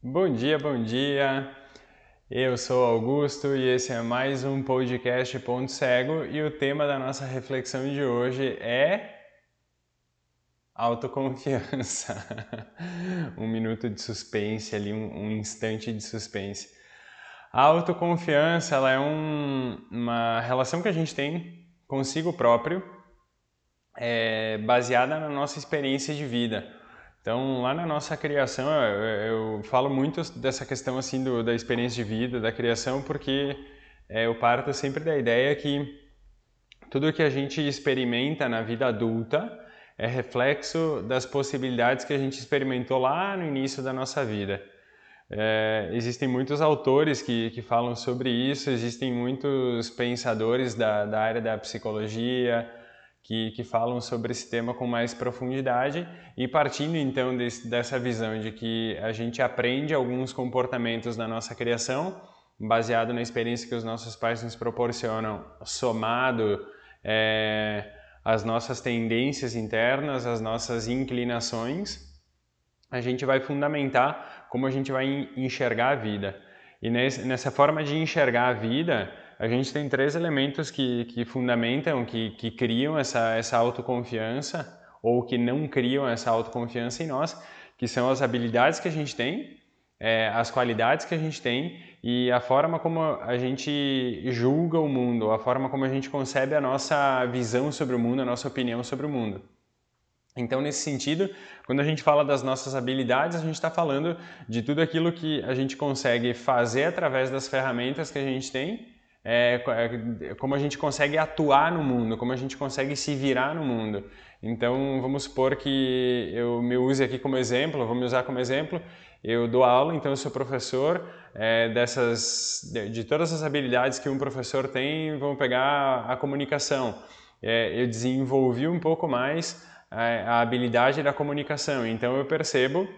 Bom dia, bom dia. Eu sou Augusto e esse é mais um podcast Ponto Cego e o tema da nossa reflexão de hoje é autoconfiança. um minuto de suspense ali, um, um instante de suspense. A autoconfiança ela é um, uma relação que a gente tem consigo próprio, é, baseada na nossa experiência de vida. Então, lá na nossa criação, eu, eu falo muito dessa questão assim do, da experiência de vida, da criação, porque é, eu parto sempre da ideia que tudo que a gente experimenta na vida adulta é reflexo das possibilidades que a gente experimentou lá no início da nossa vida. É, existem muitos autores que, que falam sobre isso, existem muitos pensadores da, da área da psicologia, que, que falam sobre esse tema com mais profundidade e partindo então desse, dessa visão de que a gente aprende alguns comportamentos na nossa criação baseado na experiência que os nossos pais nos proporcionam, somado é, as nossas tendências internas, as nossas inclinações, a gente vai fundamentar como a gente vai enxergar a vida. E nessa forma de enxergar a vida, a gente tem três elementos que, que fundamentam, que, que criam essa, essa autoconfiança ou que não criam essa autoconfiança em nós, que são as habilidades que a gente tem, é, as qualidades que a gente tem e a forma como a gente julga o mundo, a forma como a gente concebe a nossa visão sobre o mundo, a nossa opinião sobre o mundo. Então, nesse sentido, quando a gente fala das nossas habilidades, a gente está falando de tudo aquilo que a gente consegue fazer através das ferramentas que a gente tem é, é, como a gente consegue atuar no mundo, como a gente consegue se virar no mundo. Então, vamos supor que eu me use aqui como exemplo, vou me usar como exemplo, eu dou aula, então eu sou professor é, dessas, de, de, todas as habilidades que um professor tem, vamos pegar a comunicação. É, eu desenvolvi um pouco mais a, a habilidade da comunicação, então eu percebo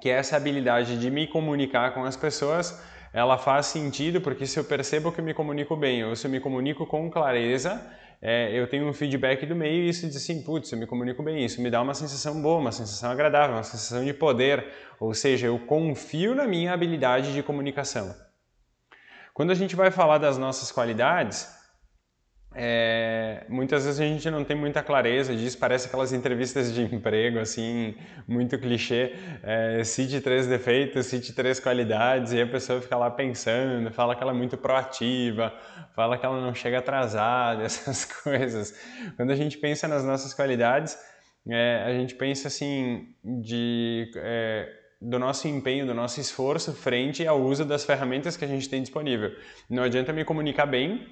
que essa habilidade de me comunicar com as pessoas ela faz sentido porque se eu percebo que eu me comunico bem ou se eu me comunico com clareza, é, eu tenho um feedback do meio e isso diz assim, putz, eu me comunico bem, isso me dá uma sensação boa, uma sensação agradável, uma sensação de poder, ou seja, eu confio na minha habilidade de comunicação. Quando a gente vai falar das nossas qualidades, é, muitas vezes a gente não tem muita clareza disso, parece aquelas entrevistas de emprego, assim, muito clichê, é, cite três defeitos, cite três qualidades, e a pessoa fica lá pensando, fala que ela é muito proativa, fala que ela não chega atrasada, essas coisas. Quando a gente pensa nas nossas qualidades, é, a gente pensa assim, de é, do nosso empenho, do nosso esforço frente ao uso das ferramentas que a gente tem disponível. Não adianta me comunicar bem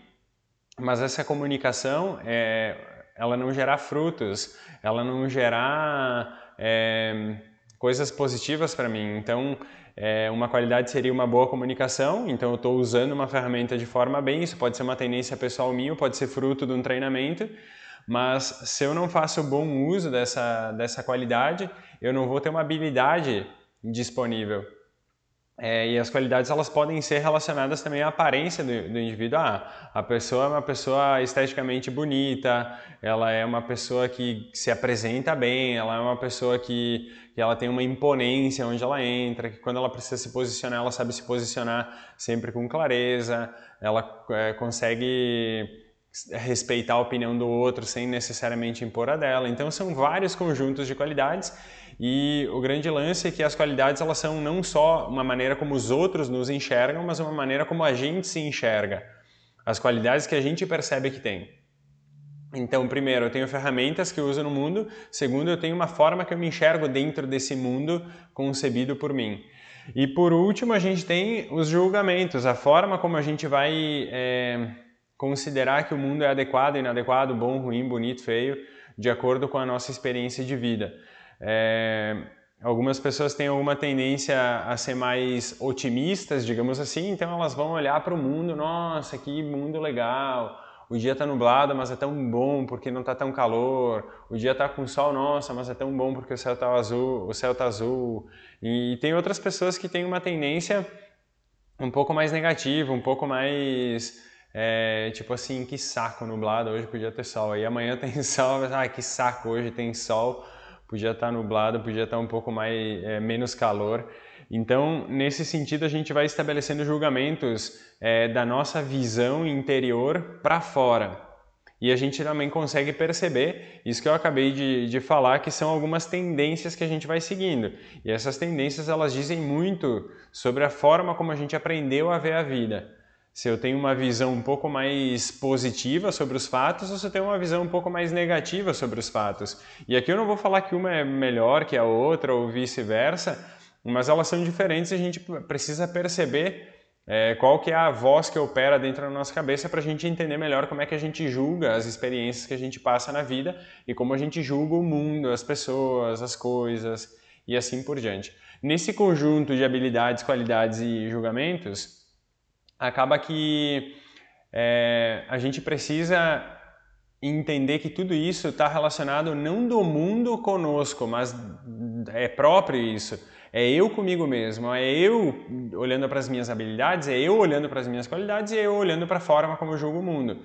mas essa comunicação é, ela não gerar frutos, ela não gerar é, coisas positivas para mim. Então, é, uma qualidade seria uma boa comunicação, então eu estou usando uma ferramenta de forma bem, isso pode ser uma tendência pessoal minha, pode ser fruto de um treinamento, mas se eu não faço bom uso dessa, dessa qualidade, eu não vou ter uma habilidade disponível. É, e as qualidades elas podem ser relacionadas também à aparência do, do indivíduo. Ah, a pessoa é uma pessoa esteticamente bonita, ela é uma pessoa que se apresenta bem, ela é uma pessoa que, que ela tem uma imponência onde ela entra, que quando ela precisa se posicionar, ela sabe se posicionar sempre com clareza, ela é, consegue respeitar a opinião do outro sem necessariamente impor a dela. Então são vários conjuntos de qualidades e o grande lance é que as qualidades elas são não só uma maneira como os outros nos enxergam, mas uma maneira como a gente se enxerga. As qualidades que a gente percebe que tem. Então, primeiro, eu tenho ferramentas que eu uso no mundo. Segundo, eu tenho uma forma que eu me enxergo dentro desse mundo concebido por mim. E por último, a gente tem os julgamentos, a forma como a gente vai é, considerar que o mundo é adequado, inadequado, bom, ruim, bonito, feio, de acordo com a nossa experiência de vida. É, algumas pessoas têm alguma tendência a ser mais otimistas, digamos assim, então elas vão olhar para o mundo, nossa, que mundo legal, o dia está nublado, mas é tão bom porque não está tão calor, o dia está com sol, nossa, mas é tão bom porque o céu está azul, o céu está azul. E tem outras pessoas que têm uma tendência um pouco mais negativa, um pouco mais é, tipo assim, que saco nublado, hoje podia ter sol, aí amanhã tem sol, mas ah, que saco, hoje tem sol podia estar nublado, podia estar um pouco mais é, menos calor. Então, nesse sentido, a gente vai estabelecendo julgamentos é, da nossa visão interior para fora. E a gente também consegue perceber isso que eu acabei de, de falar, que são algumas tendências que a gente vai seguindo. E essas tendências elas dizem muito sobre a forma como a gente aprendeu a ver a vida. Se eu tenho uma visão um pouco mais positiva sobre os fatos ou se eu tenho uma visão um pouco mais negativa sobre os fatos. E aqui eu não vou falar que uma é melhor que a outra ou vice-versa, mas elas são diferentes e a gente precisa perceber é, qual que é a voz que opera dentro da nossa cabeça para a gente entender melhor como é que a gente julga as experiências que a gente passa na vida e como a gente julga o mundo, as pessoas, as coisas e assim por diante. Nesse conjunto de habilidades, qualidades e julgamentos, acaba que é, a gente precisa entender que tudo isso está relacionado não do mundo conosco, mas é próprio isso é eu comigo mesmo, é eu olhando para as minhas habilidades, é eu olhando para as minhas qualidades e é eu olhando para a forma como eu julgo o mundo.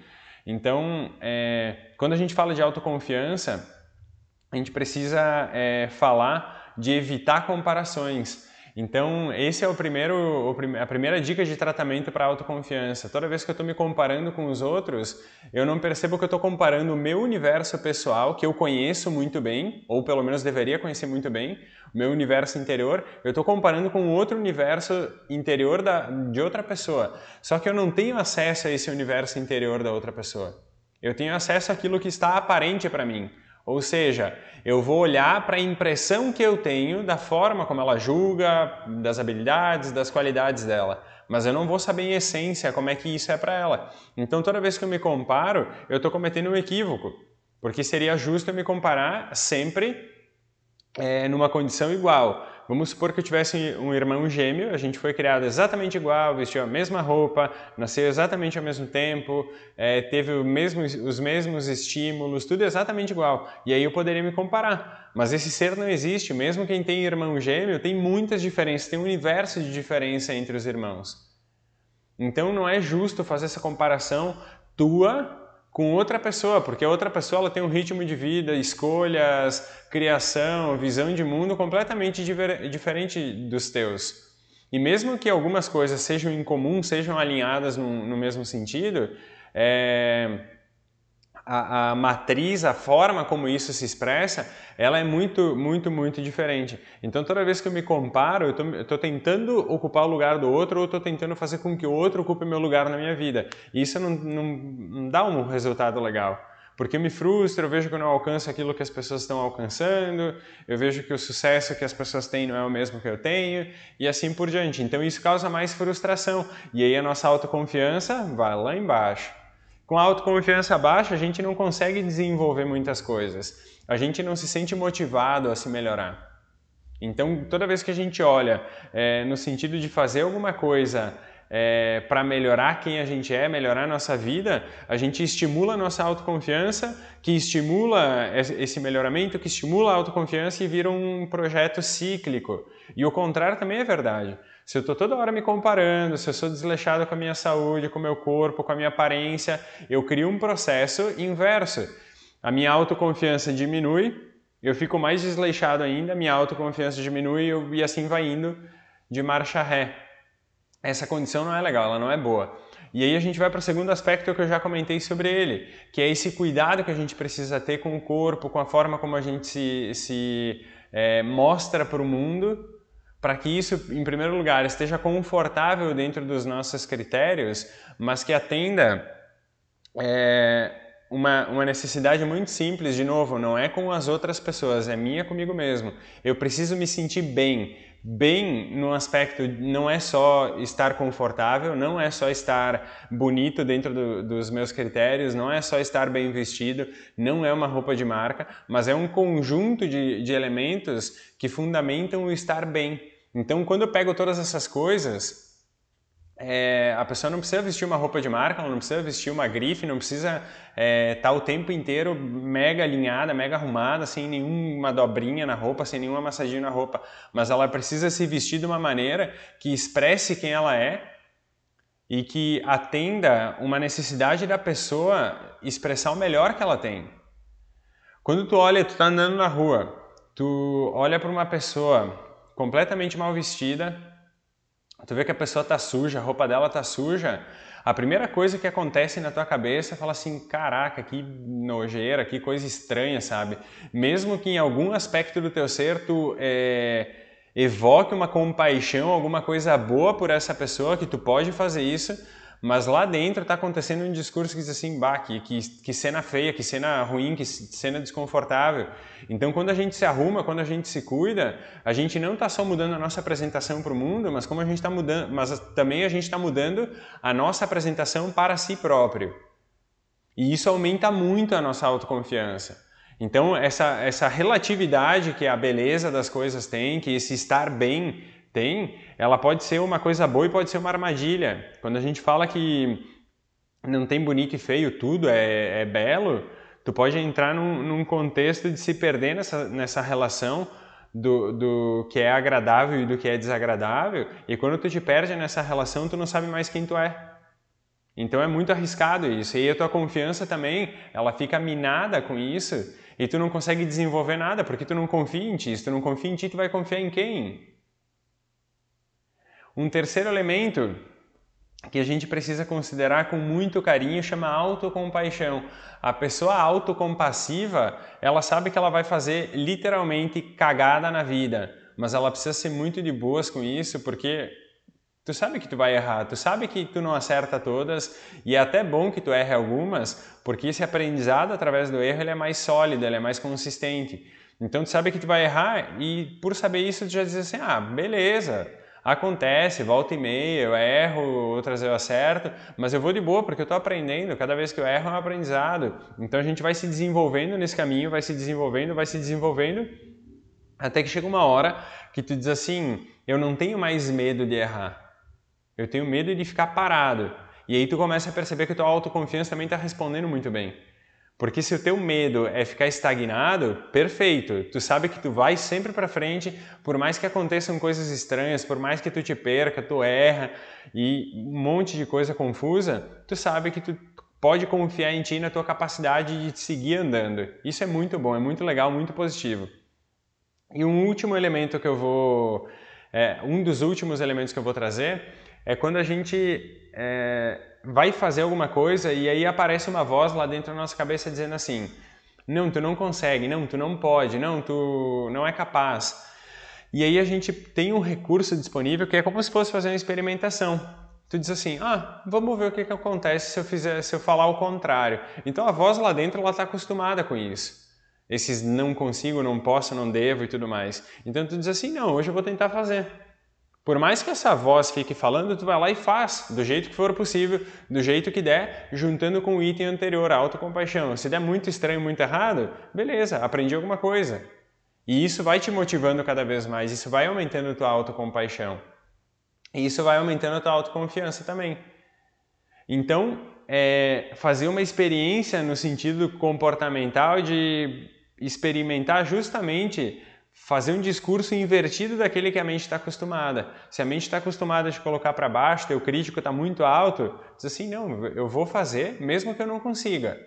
Então, é, quando a gente fala de autoconfiança, a gente precisa é, falar de evitar comparações. Então, esse é o primeiro, a primeira dica de tratamento para autoconfiança. Toda vez que eu estou me comparando com os outros, eu não percebo que eu estou comparando o meu universo pessoal, que eu conheço muito bem, ou pelo menos deveria conhecer muito bem, o meu universo interior, eu estou comparando com outro universo interior da, de outra pessoa. Só que eu não tenho acesso a esse universo interior da outra pessoa. Eu tenho acesso àquilo que está aparente para mim. Ou seja, eu vou olhar para a impressão que eu tenho da forma como ela julga, das habilidades, das qualidades dela. Mas eu não vou saber em essência como é que isso é para ela. Então toda vez que eu me comparo, eu estou cometendo um equívoco. Porque seria justo eu me comparar sempre é, numa condição igual. Vamos supor que eu tivesse um irmão gêmeo, a gente foi criado exatamente igual, vestiu a mesma roupa, nasceu exatamente ao mesmo tempo, é, teve mesmo, os mesmos estímulos, tudo exatamente igual. E aí eu poderia me comparar. Mas esse ser não existe, mesmo quem tem irmão gêmeo tem muitas diferenças, tem um universo de diferença entre os irmãos. Então não é justo fazer essa comparação tua com outra pessoa, porque a outra pessoa ela tem um ritmo de vida, escolhas, criação, visão de mundo completamente diferente dos teus. E mesmo que algumas coisas sejam em comum, sejam alinhadas no, no mesmo sentido, é, a, a, matriz, a forma como isso se expressa, ela é muito, muito, muito diferente. Então, toda vez que eu me comparo, eu estou tentando ocupar o lugar do outro ou estou tentando fazer com que o outro ocupe meu lugar na minha vida. E isso não, não, não dá um resultado legal. Porque me frustra, eu vejo que eu não alcanço aquilo que as pessoas estão alcançando, eu vejo que o sucesso que as pessoas têm não é o mesmo que eu tenho, e assim por diante. Então isso causa mais frustração. E aí a nossa autoconfiança vai lá embaixo. Com a autoconfiança baixa, a gente não consegue desenvolver muitas coisas. A gente não se sente motivado a se melhorar. Então, toda vez que a gente olha é, no sentido de fazer alguma coisa é, para melhorar quem a gente é, melhorar a nossa vida, a gente estimula a nossa autoconfiança, que estimula esse melhoramento, que estimula a autoconfiança e vira um projeto cíclico. E o contrário também é verdade. Se eu estou toda hora me comparando, se eu sou desleixado com a minha saúde, com o meu corpo, com a minha aparência, eu crio um processo inverso. A minha autoconfiança diminui, eu fico mais desleixado ainda, minha autoconfiança diminui e assim vai indo de marcha ré. Essa condição não é legal, ela não é boa. E aí a gente vai para o segundo aspecto que eu já comentei sobre ele, que é esse cuidado que a gente precisa ter com o corpo, com a forma como a gente se, se é, mostra para o mundo para que isso, em primeiro lugar, esteja confortável dentro dos nossos critérios, mas que atenda é, uma, uma necessidade muito simples, de novo, não é com as outras pessoas, é minha comigo mesmo. Eu preciso me sentir bem. Bem no aspecto não é só estar confortável, não é só estar bonito dentro do, dos meus critérios, não é só estar bem vestido, não é uma roupa de marca, mas é um conjunto de, de elementos que fundamentam o estar bem. Então, quando eu pego todas essas coisas, é, a pessoa não precisa vestir uma roupa de marca, ela não precisa vestir uma grife, não precisa estar é, tá o tempo inteiro mega alinhada, mega arrumada, sem nenhuma dobrinha na roupa, sem nenhuma massaginha na roupa, mas ela precisa se vestir de uma maneira que expresse quem ela é e que atenda uma necessidade da pessoa expressar o melhor que ela tem. Quando tu olha, tu tá andando na rua, tu olha para uma pessoa completamente mal vestida, tu vê que a pessoa tá suja, a roupa dela tá suja, a primeira coisa que acontece na tua cabeça é falar assim, caraca, que nojeira, que coisa estranha, sabe? Mesmo que em algum aspecto do teu ser tu é, evoque uma compaixão, alguma coisa boa por essa pessoa, que tu pode fazer isso, mas lá dentro está acontecendo um discurso que diz assim, bah, que, que, que, cena feia, que cena ruim, que cena desconfortável. Então, quando a gente se arruma, quando a gente se cuida, a gente não está só mudando a nossa apresentação para o mundo, mas como a gente está mudando, mas também a gente está mudando a nossa apresentação para si próprio. E isso aumenta muito a nossa autoconfiança. Então, essa, essa relatividade que a beleza das coisas tem, que esse estar bem tem, ela pode ser uma coisa boa e pode ser uma armadilha. Quando a gente fala que não tem bonito e feio, tudo é, é belo, tu pode entrar num, num, contexto de se perder nessa, nessa relação do, do que é agradável e do que é desagradável, e quando tu te perde nessa relação, tu não sabe mais quem tu é. Então é muito arriscado isso. E a tua confiança também, ela fica minada com isso, e tu não consegue desenvolver nada, porque tu não confia em ti. Se tu não confia em ti, tu vai confiar em quem? Um terceiro elemento que a gente precisa considerar com muito carinho chama autocompaixão. A pessoa autocompassiva, ela sabe que ela vai fazer literalmente cagada na vida, mas ela precisa ser muito de boas com isso, porque tu sabe que tu vai errar, tu sabe que tu não acerta todas e é até bom que tu erre algumas, porque esse aprendizado através do erro ele é mais sólido, ele é mais consistente. Então tu sabe que tu vai errar e por saber isso tu já diz assim, ah, beleza, Acontece, volta e meia, eu erro, outras eu acerto, mas eu vou de boa porque eu estou aprendendo. Cada vez que eu erro é um aprendizado. Então a gente vai se desenvolvendo nesse caminho, vai se desenvolvendo, vai se desenvolvendo, até que chega uma hora que tu diz assim: eu não tenho mais medo de errar, eu tenho medo de ficar parado. E aí tu começa a perceber que tua autoconfiança também está respondendo muito bem. Porque se o teu medo é ficar estagnado, perfeito. Tu sabe que tu vai sempre para frente, por mais que aconteçam coisas estranhas, por mais que tu te perca, tu erra e um monte de coisa confusa, tu sabe que tu pode confiar em ti na tua capacidade de seguir andando. Isso é muito bom, é muito legal, muito positivo. E um último elemento que eu vou, é, um dos últimos elementos que eu vou trazer é quando a gente é, vai fazer alguma coisa e aí aparece uma voz lá dentro da nossa cabeça dizendo assim: não, tu não consegue, não, tu não pode, não, tu não é capaz. E aí a gente tem um recurso disponível que é como se fosse fazer uma experimentação. Tu diz assim, ah, vamos ver o que, que acontece se eu fizer, se eu falar o contrário. Então a voz lá dentro ela está acostumada com isso. Esses não consigo, não posso, não devo e tudo mais. Então tu diz assim, não, hoje eu vou tentar fazer. Por mais que essa voz fique falando, tu vai lá e faz, do jeito que for possível, do jeito que der, juntando com o item anterior, a autocompaixão. Se der muito estranho, muito errado, beleza, aprendi alguma coisa. E isso vai te motivando cada vez mais, isso vai aumentando a tua autocompaixão. E isso vai aumentando a tua autoconfiança também. Então, é, fazer uma experiência no sentido comportamental de experimentar justamente fazer um discurso invertido daquele que a mente está acostumada. Se a mente está acostumada a te colocar para baixo, teu crítico está muito alto, diz assim, não, eu vou fazer mesmo que eu não consiga,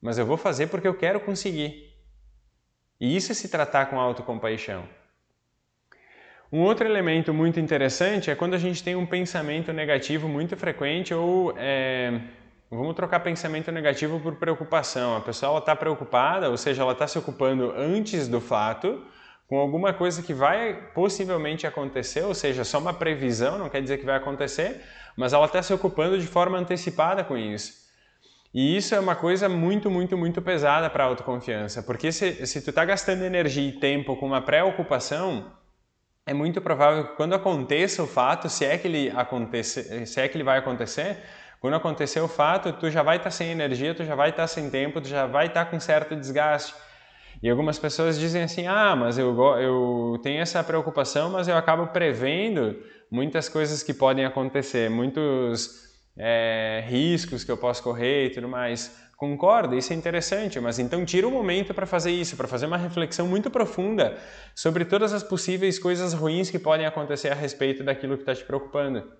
mas eu vou fazer porque eu quero conseguir. E isso é se tratar com autocompaixão. Um outro elemento muito interessante é quando a gente tem um pensamento negativo muito frequente ou é, vamos trocar pensamento negativo por preocupação. A pessoa está preocupada, ou seja, ela está se ocupando antes do fato com alguma coisa que vai possivelmente acontecer, ou seja, só uma previsão, não quer dizer que vai acontecer, mas ela está se ocupando de forma antecipada com isso. E isso é uma coisa muito, muito, muito pesada para a autoconfiança, porque se, se tu está gastando energia e tempo com uma preocupação, é muito provável que quando aconteça o fato, se é que ele, acontece, se é que ele vai acontecer, quando acontecer o fato, tu já vai estar tá sem energia, tu já vai estar tá sem tempo, tu já vai estar tá com certo desgaste. E algumas pessoas dizem assim: ah, mas eu, eu tenho essa preocupação, mas eu acabo prevendo muitas coisas que podem acontecer, muitos é, riscos que eu posso correr e tudo mais. Concordo, isso é interessante, mas então tira um momento para fazer isso, para fazer uma reflexão muito profunda sobre todas as possíveis coisas ruins que podem acontecer a respeito daquilo que está te preocupando.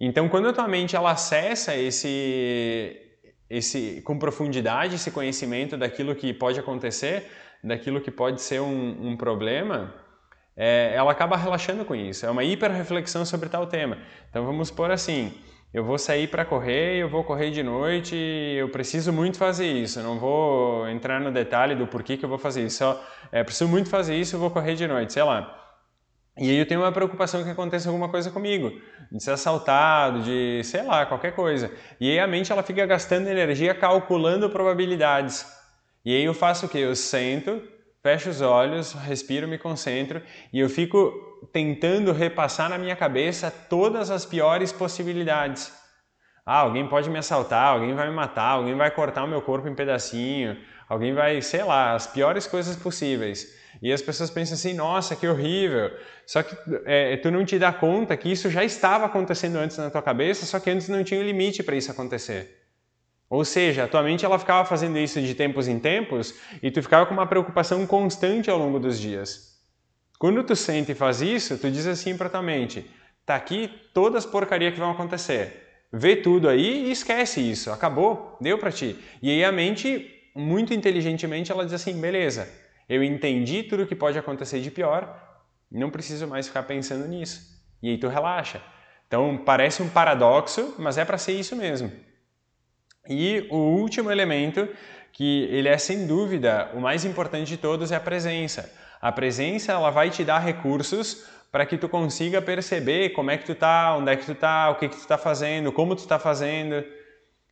Então, quando a tua mente ela acessa esse esse, com profundidade esse conhecimento daquilo que pode acontecer, daquilo que pode ser um, um problema, é, ela acaba relaxando com isso. É uma hiper-reflexão sobre tal tema. Então vamos por assim, eu vou sair para correr, eu vou correr de noite, eu preciso muito fazer isso. Não vou entrar no detalhe do porquê que eu vou fazer isso. Só, é, preciso muito fazer isso, eu vou correr de noite, sei lá. E aí eu tenho uma preocupação que aconteça alguma coisa comigo, de ser assaltado, de sei lá, qualquer coisa. E aí a mente ela fica gastando energia calculando probabilidades. E aí eu faço o quê? Eu sento, fecho os olhos, respiro, me concentro e eu fico tentando repassar na minha cabeça todas as piores possibilidades. Ah, alguém pode me assaltar, alguém vai me matar, alguém vai cortar o meu corpo em pedacinho, alguém vai, sei lá, as piores coisas possíveis. E as pessoas pensam assim, nossa, que horrível. Só que é, tu não te dá conta que isso já estava acontecendo antes na tua cabeça, só que antes não tinha limite para isso acontecer. Ou seja, a tua mente ela ficava fazendo isso de tempos em tempos e tu ficava com uma preocupação constante ao longo dos dias. Quando tu sente e faz isso, tu diz assim para tua mente, tá aqui todas as porcarias que vão acontecer. Vê tudo aí e esquece isso, acabou, deu para ti. E aí a mente, muito inteligentemente, ela diz assim, beleza, eu entendi tudo o que pode acontecer de pior, não preciso mais ficar pensando nisso. E aí tu relaxa. Então parece um paradoxo, mas é para ser isso mesmo. E o último elemento, que ele é sem dúvida o mais importante de todos, é a presença. A presença ela vai te dar recursos para que tu consiga perceber como é que tu tá, onde é que tu tá, o que que tu tá fazendo, como tu tá fazendo.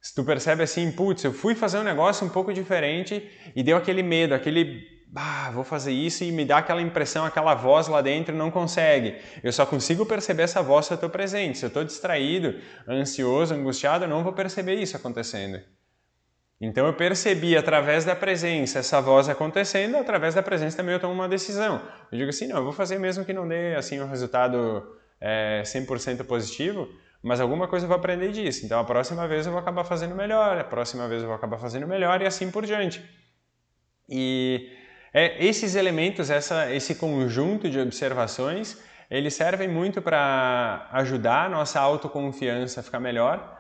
Se tu percebe assim, putz, eu fui fazer um negócio um pouco diferente e deu aquele medo, aquele bah, vou fazer isso e me dá aquela impressão, aquela voz lá dentro não consegue. Eu só consigo perceber essa voz se eu estou presente. Se eu estou distraído, ansioso, angustiado, eu não vou perceber isso acontecendo. Então eu percebi através da presença essa voz acontecendo, através da presença também eu tomo uma decisão. Eu digo assim, não, eu vou fazer mesmo que não dê assim um resultado é, 100% positivo, mas alguma coisa eu vou aprender disso. Então a próxima vez eu vou acabar fazendo melhor, a próxima vez eu vou acabar fazendo melhor e assim por diante. E é, esses elementos, essa, esse conjunto de observações, eles servem muito para ajudar a nossa autoconfiança a ficar melhor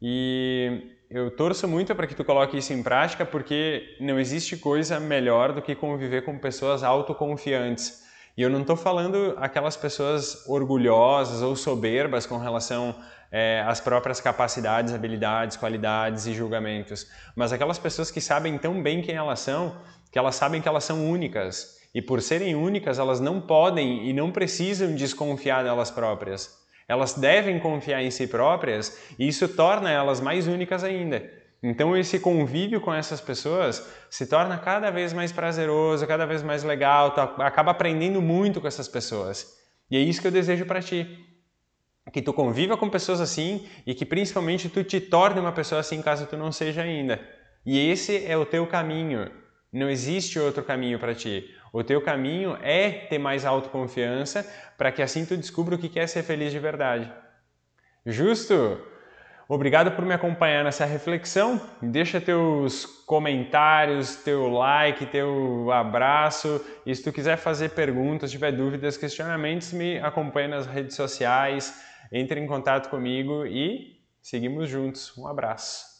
e eu torço muito para que tu coloque isso em prática porque não existe coisa melhor do que conviver com pessoas autoconfiantes. E eu não estou falando aquelas pessoas orgulhosas ou soberbas com relação é, às próprias capacidades, habilidades, qualidades e julgamentos, mas aquelas pessoas que sabem tão bem quem elas são que elas sabem que elas são únicas e por serem únicas elas não podem e não precisam desconfiar delas próprias. Elas devem confiar em si próprias e isso torna elas mais únicas ainda. Então esse convívio com essas pessoas se torna cada vez mais prazeroso, cada vez mais legal, tu acaba aprendendo muito com essas pessoas. E é isso que eu desejo para ti. Que tu conviva com pessoas assim e que principalmente tu te torne uma pessoa assim caso tu não seja ainda. E esse é o teu caminho. Não existe outro caminho para ti. O teu caminho é ter mais autoconfiança para que assim tu descubra o que é ser feliz de verdade. Justo? Obrigado por me acompanhar nessa reflexão. Deixa teus comentários, teu like, teu abraço. E se tu quiser fazer perguntas, tiver dúvidas, questionamentos, me acompanhe nas redes sociais, entre em contato comigo e seguimos juntos. Um abraço.